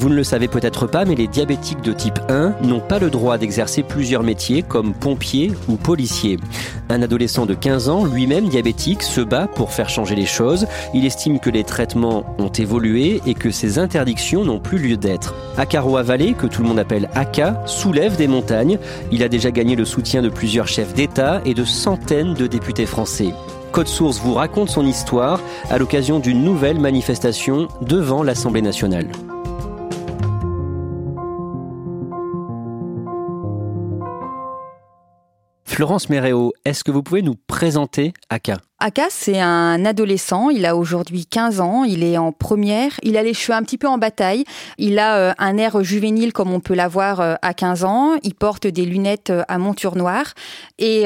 Vous ne le savez peut-être pas, mais les diabétiques de type 1 n'ont pas le droit d'exercer plusieurs métiers comme pompier ou policier. Un adolescent de 15 ans, lui-même diabétique, se bat pour faire changer les choses. Il estime que les traitements ont évolué et que ces interdictions n'ont plus lieu d'être. Akaroa Valley, que tout le monde appelle Aka, soulève des montagnes. Il a déjà gagné le soutien de plusieurs chefs d'État et de centaines de députés français. Code Source vous raconte son histoire à l'occasion d'une nouvelle manifestation devant l'Assemblée nationale. Florence Méréo, est-ce que vous pouvez nous présenter Aka? Aka, c'est un adolescent, il a aujourd'hui 15 ans, il est en première, il a les cheveux un petit peu en bataille, il a euh, un air juvénile comme on peut l'avoir euh, à 15 ans, il porte des lunettes euh, à monture noire. Et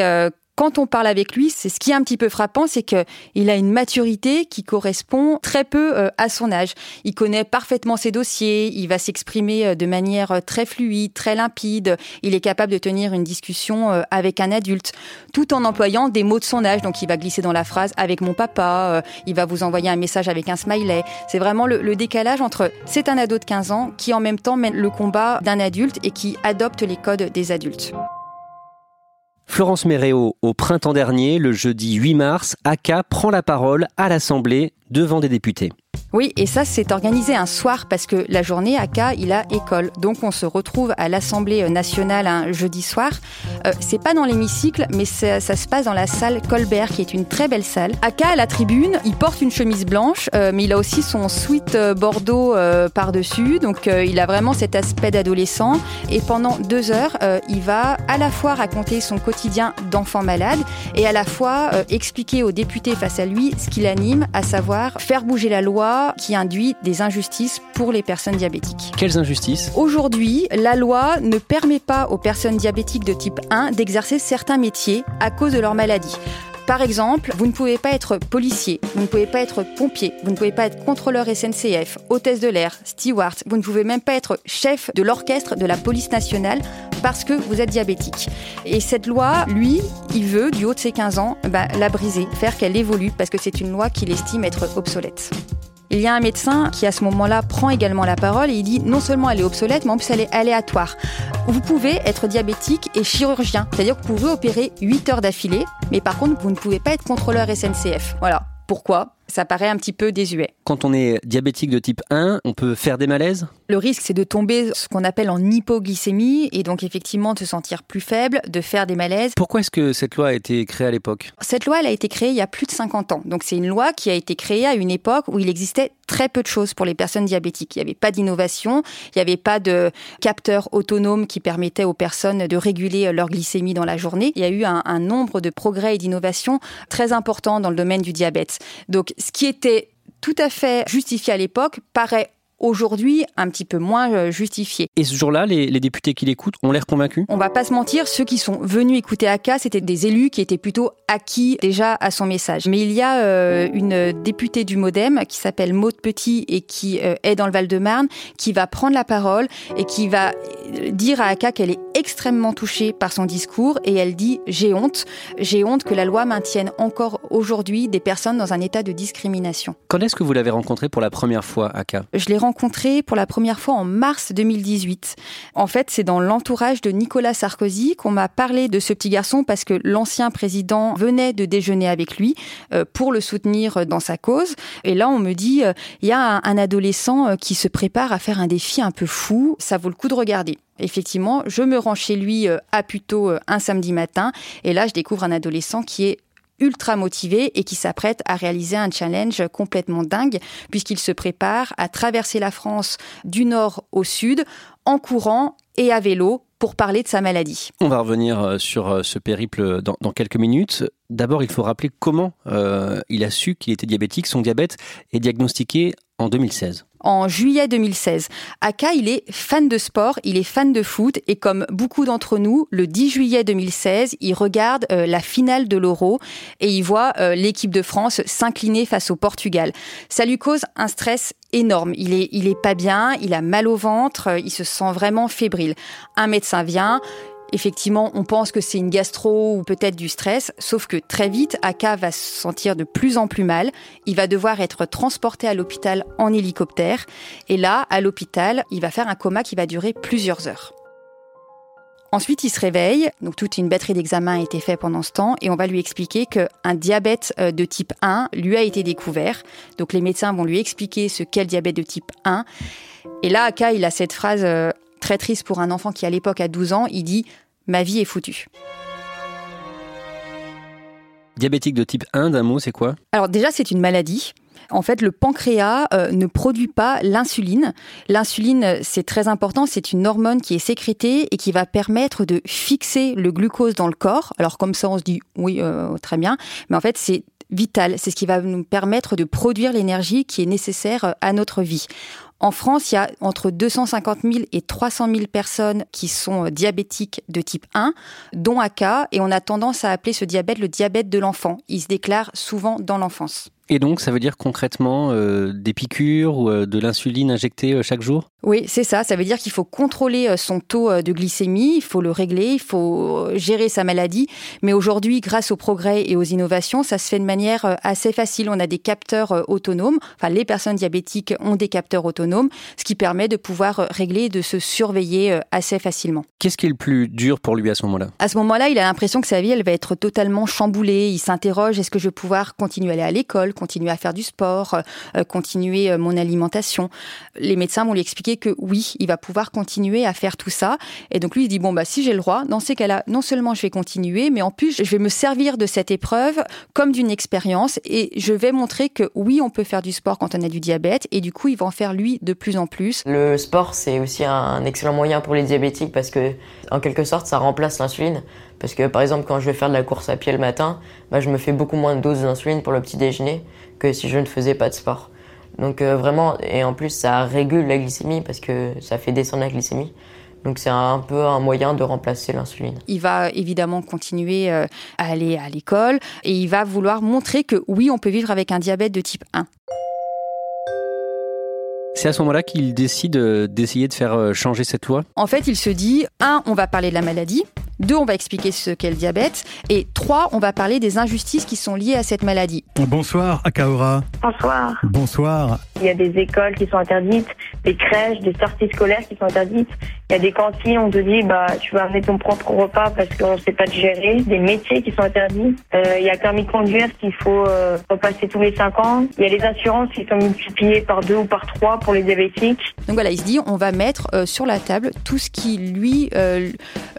quand on parle avec lui, c'est ce qui est un petit peu frappant, c'est que il a une maturité qui correspond très peu euh, à son âge. Il connaît parfaitement ses dossiers, il va s'exprimer euh, de manière euh, très fluide, très limpide. Il est capable de tenir une discussion avec un adulte, tout en employant des mots de son âge. Donc, il va glisser dans la phrase avec mon papa. Il va vous envoyer un message avec un smiley. C'est vraiment le, le décalage entre c'est un ado de 15 ans qui en même temps mène le combat d'un adulte et qui adopte les codes des adultes. Florence Méréo, au printemps dernier, le jeudi 8 mars, ACA prend la parole à l'Assemblée devant des députés. Oui, et ça, c'est organisé un soir parce que la journée, K, il a école. Donc, on se retrouve à l'Assemblée nationale un jeudi soir. Euh, c'est pas dans l'hémicycle, mais ça, se passe dans la salle Colbert, qui est une très belle salle. K, à la tribune, il porte une chemise blanche, euh, mais il a aussi son sweat euh, bordeaux par-dessus. Donc, il a vraiment cet aspect d'adolescent. Et pendant deux heures, il va à la fois raconter son quotidien d'enfant malade et à la fois expliquer aux députés face à lui ce qui l'anime, à savoir faire bouger la loi qui induit des injustices pour les personnes diabétiques. Quelles injustices? Aujourd'hui, la loi ne permet pas aux personnes diabétiques de type 1 d'exercer certains métiers à cause de leur maladie. Par exemple, vous ne pouvez pas être policier, vous ne pouvez pas être pompier, vous ne pouvez pas être contrôleur SNCF, hôtesse de l'air, steward, vous ne pouvez même pas être chef de l'orchestre de la police nationale parce que vous êtes diabétique. Et cette loi, lui, il veut, du haut de ses 15 ans, bah, la briser, faire qu'elle évolue parce que c'est une loi qu'il estime être obsolète. Il y a un médecin qui à ce moment-là prend également la parole et il dit non seulement elle est obsolète, mais en plus elle est aléatoire. Vous pouvez être diabétique et chirurgien, c'est-à-dire que vous pouvez opérer 8 heures d'affilée, mais par contre vous ne pouvez pas être contrôleur SNCF. Voilà. Pourquoi? Ça paraît un petit peu désuet. Quand on est diabétique de type 1, on peut faire des malaises Le risque, c'est de tomber ce qu'on appelle en hypoglycémie et donc effectivement de se sentir plus faible, de faire des malaises. Pourquoi est-ce que cette loi a été créée à l'époque? Cette loi, elle a été créée il y a plus de 50 ans. Donc c'est une loi qui a été créée à une époque où il existait très peu de choses pour les personnes diabétiques. Il n'y avait pas d'innovation, il n'y avait pas de capteurs autonomes qui permettaient aux personnes de réguler leur glycémie dans la journée. Il y a eu un, un nombre de progrès et d'innovations très importants dans le domaine du diabète. Donc ce qui était tout à fait justifié à l'époque paraît aujourd'hui un petit peu moins euh, justifié. Et ce jour-là, les, députés qui l'écoutent ont l'air convaincus On va pas se mentir, ceux qui sont venus écouter Aka, c'était des élus qui étaient plutôt acquis déjà à son message. Mais il y a euh, une députée du Modem qui s'appelle Maude Petit et qui euh, est dans le Val-de-Marne, qui va prendre la parole et qui va dire à Aka qu'elle est extrêmement touchée par son discours et elle dit j'ai honte, j'ai honte que la loi maintienne encore aujourd'hui des personnes dans un état de discrimination. Quand est-ce que vous l'avez rencontré pour la première fois, Aka Je l'ai rencontré pour la première fois en mars 2018. En fait, c'est dans l'entourage de Nicolas Sarkozy qu'on m'a parlé de ce petit garçon parce que l'ancien président venait de déjeuner avec lui euh, pour le soutenir dans sa cause. Et là, on me dit, euh, il y a un adolescent euh, qui se prépare à faire un défi un peu fou, ça vaut le coup de regarder. Effectivement, je me rends chez lui à plutôt un samedi matin et là, je découvre un adolescent qui est ultra motivé et qui s'apprête à réaliser un challenge complètement dingue puisqu'il se prépare à traverser la France du nord au sud en courant et à vélo pour parler de sa maladie. On va revenir euh, sur euh, ce périple dans, quelques minutes. D'abord, il faut rappeler comment euh, il a su qu'il était diabétique. Son diabète est diagnostiqué en 2016 en juillet 2016. Aka, il est fan de sport, il est fan de foot et comme beaucoup d'entre nous, le 10 juillet 2016, il regarde euh, la finale de l'Euro et il voit euh, l'équipe de France s'incliner face au Portugal. Ça lui cause un stress énorme. Il est, il est pas bien, il a mal au ventre, il se sent vraiment fébrile. Un médecin vient, Effectivement, on pense que c'est une gastro ou peut-être du stress, sauf que très vite, Aka va se sentir de plus en plus mal. Il va devoir être transporté à l'hôpital en hélicoptère. Et là, à l'hôpital, il va faire un coma qui va durer plusieurs heures. Ensuite, il se réveille, donc toute une batterie d'examens a été faite pendant ce temps, et on va lui expliquer qu'un diabète euh, de type 1 lui a été découvert. Donc les médecins vont lui expliquer ce qu'est le diabète de type 1. Et là, Aka, il a cette phrase euh, très triste pour un enfant qui à l'époque a 12 ans, il dit ma vie est foutue. Diabétique de type 1, d'un mot, c'est quoi? Alors déjà, c'est une maladie. En fait, le pancréas euh, ne produit pas l'insuline. L'insuline, c'est très important, c'est une hormone qui est sécrétée et qui va permettre de fixer le glucose dans le corps. Alors comme ça, on se dit oui, euh, très bien, mais en fait, c'est vital. C'est ce qui va nous permettre de produire l'énergie qui est nécessaire euh, à notre vie. En France, il y a entre 250 000 et 300 000 personnes qui sont euh, diabétiques de type 1, dont AK, et on a tendance à appeler ce diabète le diabète de l'enfant. Il se déclare souvent dans l'enfance. Et donc, ça veut dire concrètement euh, des piqûres ou euh, de l'insuline injectée euh, chaque jour? Oui, c'est ça. Ça veut dire qu'il faut contrôler son taux de glycémie, il faut le régler, il faut gérer sa maladie. Mais aujourd'hui, grâce aux progrès et aux innovations, ça se fait de manière assez facile. On a des capteurs autonomes. Enfin, les personnes diabétiques ont des capteurs autonomes, ce qui permet de pouvoir régler et de se surveiller assez facilement. Qu'est-ce qui est le plus dur pour lui à ce moment-là? À ce moment-là, il a l'impression que sa vie, elle va être totalement chamboulée. Il s'interroge, est-ce que je vais pouvoir continuer à aller à l'école? Continuer à faire du sport, euh, continuer euh, mon alimentation. Les médecins vont lui expliquer que oui, il va pouvoir continuer à faire tout ça. Et donc lui, il dit bon bah si j'ai le droit, dans ces cas-là, non seulement je vais continuer, mais en plus je vais me servir de cette épreuve comme d'une expérience et je vais montrer que oui, on peut faire du sport quand on a du diabète et du coup, il va en faire lui de plus en plus. Le sport, c'est aussi un excellent moyen pour les diabétiques parce que en quelque sorte, ça remplace l'insuline. Parce que par exemple, quand je vais faire de la course à pied le matin, bah, je me fais beaucoup moins de doses d'insuline pour le petit déjeuner que si je ne faisais pas de sport. Donc euh, vraiment, et en plus ça régule la glycémie parce que ça fait descendre la glycémie. Donc c'est un peu un moyen de remplacer l'insuline. Il va évidemment continuer euh, à aller à l'école et il va vouloir montrer que oui, on peut vivre avec un diabète de type 1. C'est à ce moment-là qu'il décide euh, d'essayer de faire changer cette loi? En fait, il se dit, un, on va parler de la maladie, deux, on va expliquer ce qu'est le diabète. Et trois, on va parler des injustices qui sont liées à cette maladie. Bonsoir, Akaora. Bonsoir. Bonsoir. Il y a des écoles qui sont interdites, des crèches, des sorties scolaires qui sont interdites. Il y a des cantines, on te dit, bah, tu vas amener ton propre repas parce qu'on ne sait pas te gérer. Des métiers qui sont interdits. Euh, il y a permis de conduire qu'il faut euh, repasser tous les cinq ans. Il y a les assurances qui sont multipliées par deux ou par trois pour les diabétiques. Donc voilà, il se dit, on va mettre euh, sur la table tout ce qui lui,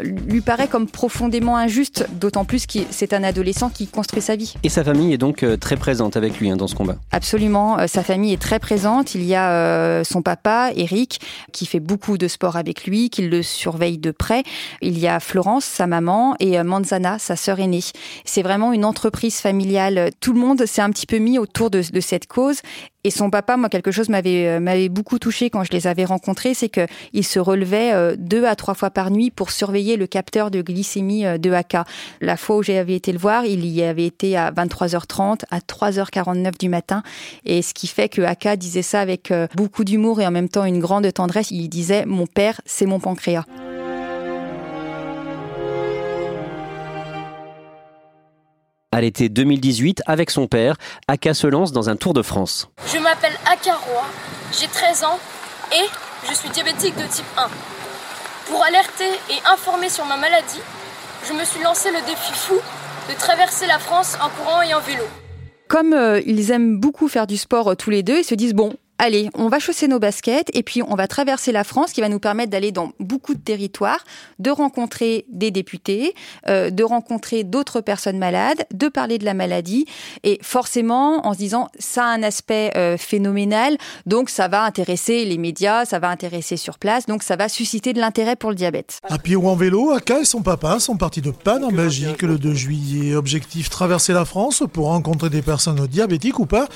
lui paraît comme profondément injuste, d'autant plus que c'est un adolescent qui construit sa vie. Et sa famille est donc très présente avec lui hein, dans ce combat. Absolument, sa famille est très présente. Il y a son papa, Eric, qui fait beaucoup de sport avec lui qu'il le surveille de près. Il y a Florence, sa maman, et euh, Manzana, sa sœur aînée. C'est vraiment une entreprise familiale. Tout le monde s'est un petit peu mis autour de, cette cause. Et son papa, moi, quelque chose m'avait euh, m'avait beaucoup touché quand je les avais rencontrés, c'est que il se relevait euh, deux à trois fois par nuit pour surveiller le capteur de glycémie de AK. La fois où j'avais été le voir, il y avait été à 23h30, à 3h49 du matin, et ce qui fait que AK disait ça avec beaucoup d'humour et en même temps une grande tendresse. Il disait "Mon père, c'est mon pancréas. À l'été 2018, avec son père, Aka se lance dans un tour de France. Je m'appelle Aka Roy, j'ai 13 ans et je suis diabétique de type 1. Pour alerter et informer sur ma maladie, je me suis lancé le défi fou de traverser la France en courant et en vélo. Comme euh, ils aiment beaucoup faire du sport euh, tous les deux, ils se disent bon, allez, on va chausser nos baskets et puis on va traverser la France qui va nous permettre d'aller dans beaucoup de territoires, de rencontrer des députés, euh, de rencontrer d'autres personnes malades, de parler de la maladie et forcément en se disant ça a un aspect euh, phénoménal, donc ça va intéresser les médias, ça va intéresser sur place, donc ça va susciter de l'intérêt pour le diabète. À pied ou en vélo, Aka et son papa sont partis de Panne en Belgique le 2 juillet. Objectif traverser la France pour rencontrer des personnes diabétiques ou pas.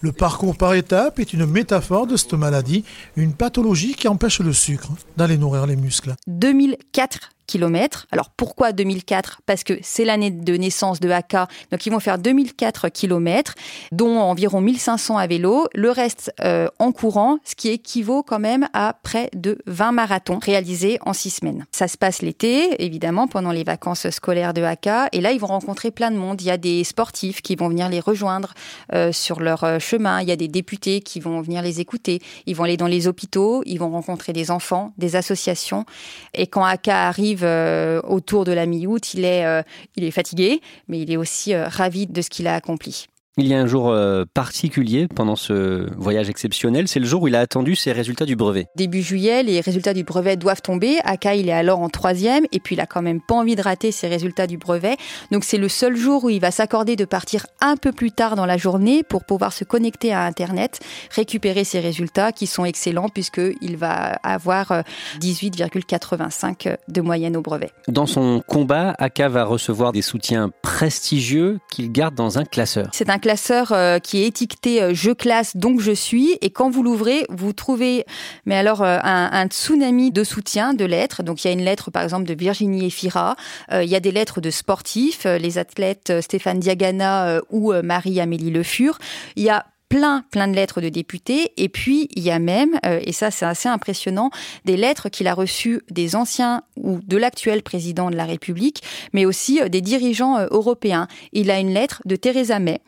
Le parcours par étapes est une métaphore de cette maladie, une pathologie qui empêche le sucre d'aller nourrir les muscles. 2004 kilomètres. Alors pourquoi 2004 Parce que c'est l'année de naissance de AK, donc ils vont faire 2004 kilomètres, dont environ 1500 à vélo, le reste euh, en courant, ce qui équivaut quand même à près de 20 marathons réalisés en six semaines. Ça se passe l'été, évidemment, pendant les vacances scolaires de AK, et là ils vont rencontrer plein de monde. Il y a des sportifs qui vont venir les rejoindre euh, sur leur euh, chemin, il y a des députés qui vont venir les écouter, ils vont aller dans les hôpitaux, ils vont rencontrer des enfants, des associations, et quand AK arrive euh, autour de la mi-août, il est, euh, il est fatigué, mais il est aussi euh, ravi de ce qu'il a accompli. Il y a un jour euh, particulier pendant ce voyage exceptionnel, c'est le jour où il a attendu ses résultats du brevet. Début juillet, les résultats du brevet doivent tomber. Aka, il est alors en troisième, et puis il a quand même pas envie de rater ses résultats du brevet. Donc c'est le seul jour où il va s'accorder de partir un peu plus tard dans la journée pour pouvoir se connecter à Internet, récupérer ses résultats qui sont excellents puisqu'il va avoir euh, 18,85 de moyenne au brevet. Dans son combat, Aka va recevoir des soutiens prestigieux qu'il garde dans un classeur. C'est un classeur euh, qui est étiqueté euh, je classe donc je suis. Et quand vous l'ouvrez vous trouvez mais alors euh, un, un tsunami de soutien de lettres. Donc il y a une lettre par exemple de Virginie Efira. Il y a des lettres de sportifs les athlètes Stéphane Diagana ou Marie-Amélie Le Fur. Il y a plein, plein de lettres de députés. Et puis, il y a même, euh, et ça c'est assez impressionnant, des lettres qu'il a reçues des anciens ou de l'actuel président de la République, mais aussi euh, des dirigeants euh, européens. Il a une lettre de Theresa May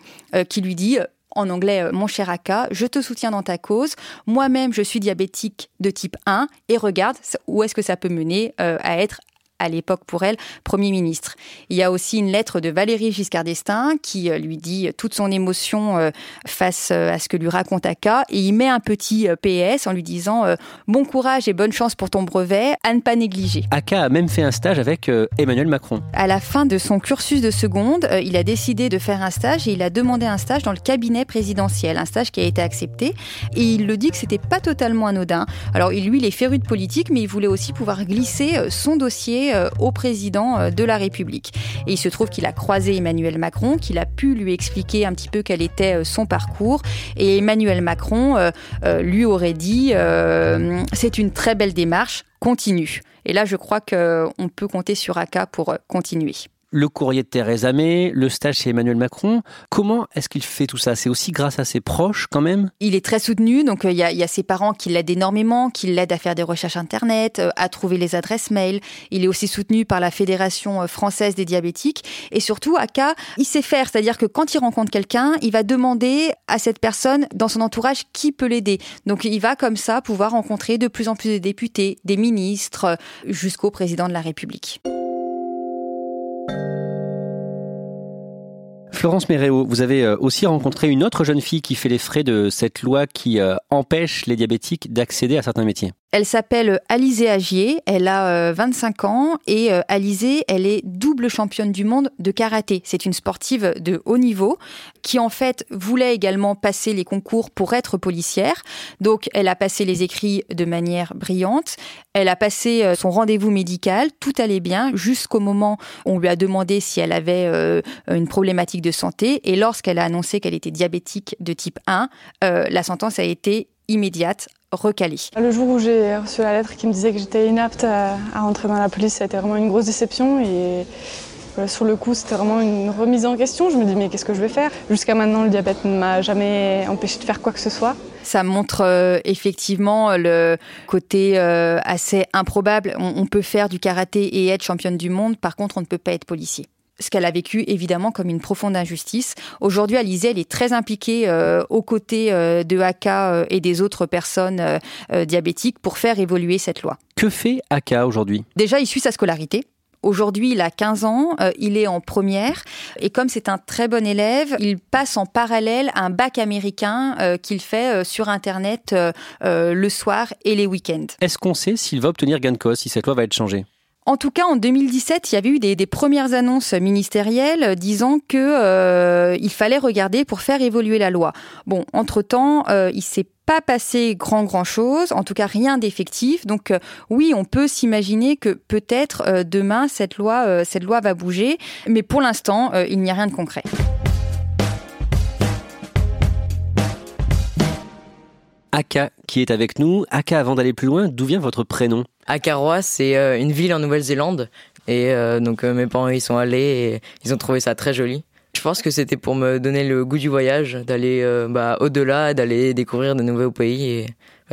qui lui dit... en anglais, mon cher Aka, je te soutiens dans ta cause. Moi-même, je suis diabétique de type 1 et regarde où est-ce que ça peut mener à être à l'époque pour elle, Premier ministre. Il y a aussi une lettre de Valérie Giscard d'Estaing qui euh, lui dit toute son émotion euh, face euh, à ce que lui raconte Aka et il met un petit euh, PS en lui disant euh, bon courage et bonne chance pour ton brevet, à ne pas négliger. Aka a même fait un stage avec euh, Emmanuel Macron. À la fin de son cursus de seconde, euh, il a décidé de faire un stage et il a demandé un stage dans le cabinet présidentiel, un stage qui a été accepté. Et il le dit que c'était pas totalement anodin. Alors lui, il est féru de politique, mais il voulait aussi pouvoir glisser euh, son dossier euh, au président euh, de la République. Et il se trouve qu'il a croisé Emmanuel Macron, qu'il a pu lui expliquer un petit peu quel était euh, son parcours. Et Emmanuel Macron lui aurait dit c'est une très belle démarche, continue. Et là, je crois qu'on peut compter sur Aka pour continuer. Le courrier de Theresa May, le stage chez Emmanuel Macron. Comment est-ce qu'il fait tout ça? C'est aussi grâce à ses proches quand même? Il est très soutenu, donc euh, il y, a, ses parents qui l'aident énormément, qui l'aident à faire des recherches internet, euh, à trouver les adresses mail. Il est aussi soutenu par la Fédération euh, française des diabétiques. Et surtout, Aka, il sait faire, c'est-à-dire que quand il rencontre quelqu'un, il va demander à cette personne dans son entourage qui peut l'aider. Donc il va comme ça pouvoir rencontrer de plus en plus de députés, des ministres, jusqu'au président de la République. Florence Méréo, vous avez euh, aussi rencontré une autre jeune fille qui fait les frais de cette loi qui euh, empêche les diabétiques d'accéder à certains métiers. Elle s'appelle Alizée Agier, elle a euh, 25 ans et euh, Alizée, elle est double championne du monde de karaté. C'est une sportive de haut niveau qui en fait voulait également passer les concours pour être policière. Donc elle a passé les écrits de manière brillante. Elle a passé euh, son rendez-vous médical, tout allait bien jusqu'au moment où on lui a demandé si elle avait euh, une problématique de santé et lorsqu'elle a annoncé qu'elle était diabétique de type 1, euh, la sentence a été immédiate, recalée. Le jour où j'ai reçu la lettre qui me disait que j'étais inapte à, à rentrer dans la police, ça a été vraiment une grosse déception et sur le coup, c'était vraiment une remise en question. Je me dis mais qu'est-ce que je vais faire? Jusqu'à maintenant, le diabète ne m'a jamais empêché de faire quoi que ce soit. Ça montre euh, effectivement le côté euh, assez improbable. On, on peut faire du karaté et être championne du monde, par contre, on ne peut pas être policier. Ce qu'elle a vécu évidemment comme une profonde injustice. Aujourd'hui, Alizée, elle est très impliquée euh, aux côtés euh, de Aka euh, et des autres personnes diabétiques pour faire évoluer cette loi. Que fait Aka aujourd'hui? Déjà, il suit sa scolarité. Aujourd'hui, il a 15 ans, il est en première et comme c'est un très bon élève, il passe en parallèle un bac américain qu'il fait sur Internet le soir et les week-ends. Est-ce qu'on sait s'il va obtenir gain de cause, si cette loi va être changée? En tout cas, en 2017, il y avait eu des, premières annonces ministérielles disant que euh, il fallait regarder pour faire évoluer la loi. Bon, entre-temps, euh, il s'est pas passé grand grand chose, en tout cas rien d'effectif. Donc euh, oui, on peut s'imaginer que peut-être demain cette loi cette loi va bouger, mais pour l'instant, il n'y a rien de concret. Aka qui est avec nous. Aka, avant d'aller plus loin, d'où vient votre prénom Akaroa, c'est euh, une ville en Nouvelle-Zélande. Et euh, donc euh, mes parents y sont allés et ils ont trouvé ça très joli. Je pense que c'était pour me donner le goût du voyage, d'aller bah, au-delà, d'aller découvrir de nouveaux pays.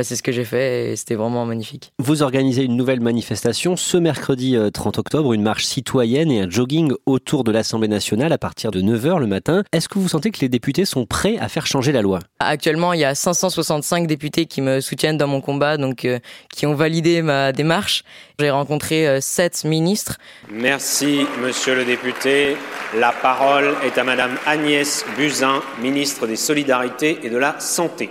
C'est ce que j'ai fait et c'était vraiment magnifique. Vous organisez une nouvelle manifestation ce mercredi 30 octobre, une marche citoyenne et un jogging autour de l'Assemblée nationale à partir de 9h le matin. Est-ce que vous sentez que les députés sont prêts à faire changer la loi? Actuellement, il y a 565 députés qui me soutiennent dans mon combat, donc qui ont validé ma démarche. J'ai rencontré sept ministres. Merci, monsieur le député. La parole est à madame Agnès Buzyn, ministre des Solidarités et de la Santé.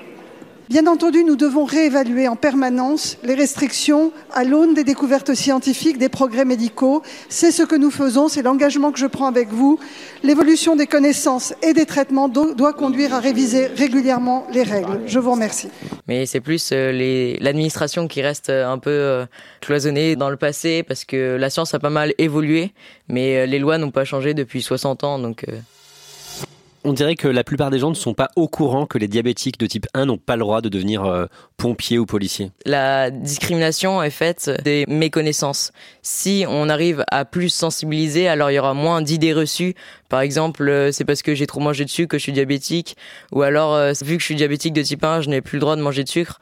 Bien entendu, nous devons réévaluer en permanence les restrictions à l'aune des découvertes scientifiques, des progrès médicaux. C'est ce que nous faisons, c'est l'engagement que je prends avec vous. L'évolution des connaissances et des traitements doit conduire à réviser régulièrement les règles. Je vous remercie. Mais c'est plus euh, l'administration qui reste euh, un peu euh, cloisonnée dans le passé parce que la science a pas mal évolué, mais les lois n'ont pas changé depuis 60 ans. Donc on dirait que la plupart des gens ne sont pas au courant que les diabétiques de type 1 n'ont pas le droit de devenir euh, pompiers ou policiers. La discrimination est faite des méconnaissances. Si on arrive à plus sensibiliser, alors il y aura moins d'idées reçues. Par exemple, euh, c'est parce que j'ai trop mangé de sucre que je suis diabétique, ou alors euh, vu que je suis diabétique de type 1, je n'ai plus le droit de manger de sucre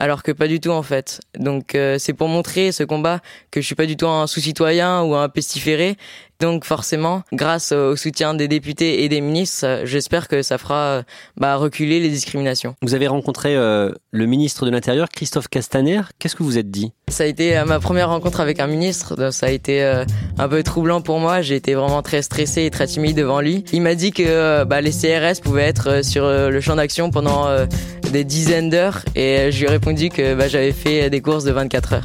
alors que pas du tout en fait. Donc c'est pour montrer ce combat que je suis pas du tout un sous-citoyen ou un pestiféré donc forcément, grâce au soutien des députés et des ministres, j'espère que ça fera bah, reculer les discriminations. Vous avez rencontré euh, le ministre de l'Intérieur, Christophe Castaner. Qu'est-ce que vous êtes dit? Ça a été euh, ma première rencontre avec un ministre. ça a été euh, un peu troublant pour moi. J'ai été vraiment très stressé et très timide devant lui. Il m'a dit que bah, les CRS pouvaient être sur le champ d'action pendant des dizaines d'heures et je lui ai répondu que bah, j'avais fait des courses de 24 heures.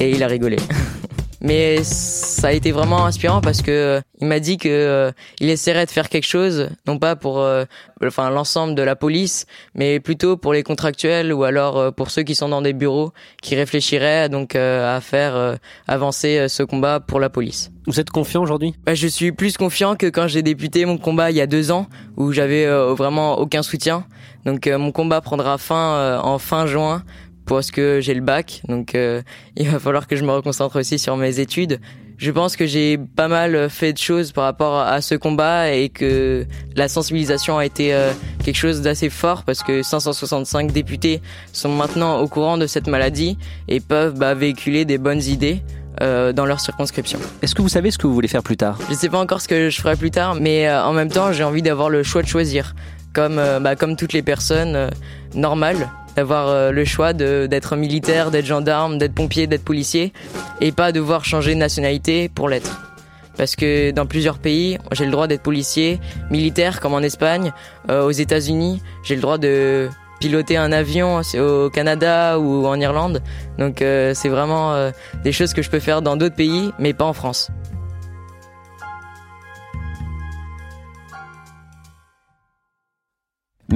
Et il a rigolé. Mais ça a été vraiment inspirant parce que euh, il m'a dit que euh, il essaierait de faire quelque chose, non pas pour euh, enfin l'ensemble de la police, mais plutôt pour les contractuels ou alors pour ceux qui sont dans des bureaux, qui réfléchiraient donc à faire avancer ce combat pour la police. Vous êtes confiant aujourd'hui? Bah, Je suis plus confiant que quand j'ai débuté mon combat il y a deux ans, où j'avais vraiment aucun soutien. Donc mon combat prendra fin en fin juin parce que j'ai le bac, donc euh, il va falloir que je me reconcentre aussi sur mes études. Je pense que j'ai pas mal fait de choses par rapport à ce combat et que la sensibilisation a été euh, quelque chose d'assez fort parce que 565 députés sont maintenant au courant de cette maladie et peuvent bah, véhiculer des bonnes idées. Euh, dans leur circonscription. Est-ce que vous savez ce que vous voulez faire plus tard? Je sais pas encore ce que je ferai plus tard, mais en même temps j'ai envie d'avoir le choix de choisir, comme bah, comme toutes les personnes normales d'avoir euh, le choix d'être militaire, d'être gendarme, d'être pompier, d'être policier, et pas devoir changer de nationalité pour l'être. Parce que dans plusieurs pays, j'ai le droit d'être policier, militaire, comme en Espagne, euh, aux États-Unis, j'ai le droit de piloter un avion au Canada ou en Irlande. Donc euh, c'est vraiment des choses que je peux faire dans d'autres pays, mais pas en France.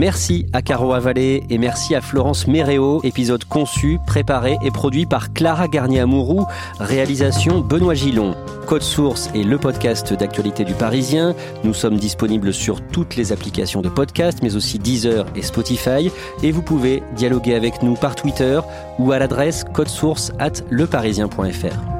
Merci à Caro Avalé et merci à Florence Méréo, épisode conçu, préparé et produit par Clara Garnier-Amouroux, réalisation Benoît Gillon. Code Source est le podcast d'actualité du Parisien. Nous sommes disponibles sur toutes les applications de podcast, mais aussi Deezer et Spotify. Et vous pouvez dialoguer avec nous par Twitter ou à l'adresse codesource at leparisien.fr.